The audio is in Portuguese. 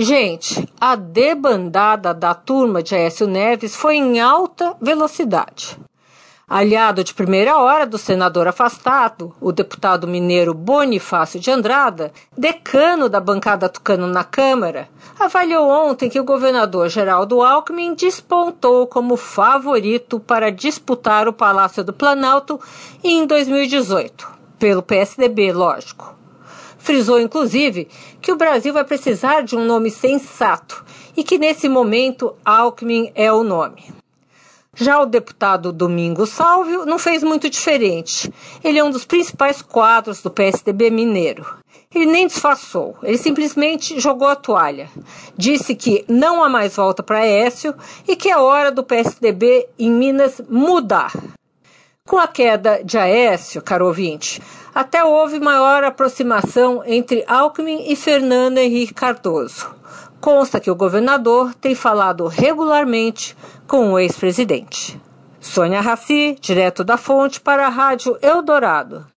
Gente, a debandada da turma de Aécio Neves foi em alta velocidade. Aliado de primeira hora do senador afastado, o deputado mineiro Bonifácio de Andrada, decano da bancada tucano na Câmara, avaliou ontem que o governador Geraldo Alckmin despontou como favorito para disputar o Palácio do Planalto em 2018, pelo PSDB, lógico. Frisou, inclusive, que o Brasil vai precisar de um nome sensato e que, nesse momento, Alckmin é o nome. Já o deputado Domingos Salvio não fez muito diferente. Ele é um dos principais quadros do PSDB mineiro. Ele nem disfarçou, ele simplesmente jogou a toalha. Disse que não há mais volta para Écio e que é hora do PSDB em Minas mudar. Com a queda de Aécio, caro ouvinte, até houve maior aproximação entre Alckmin e Fernando Henrique Cardoso. Consta que o governador tem falado regularmente com o ex-presidente. Sônia Raci, direto da fonte para a Rádio Eldorado.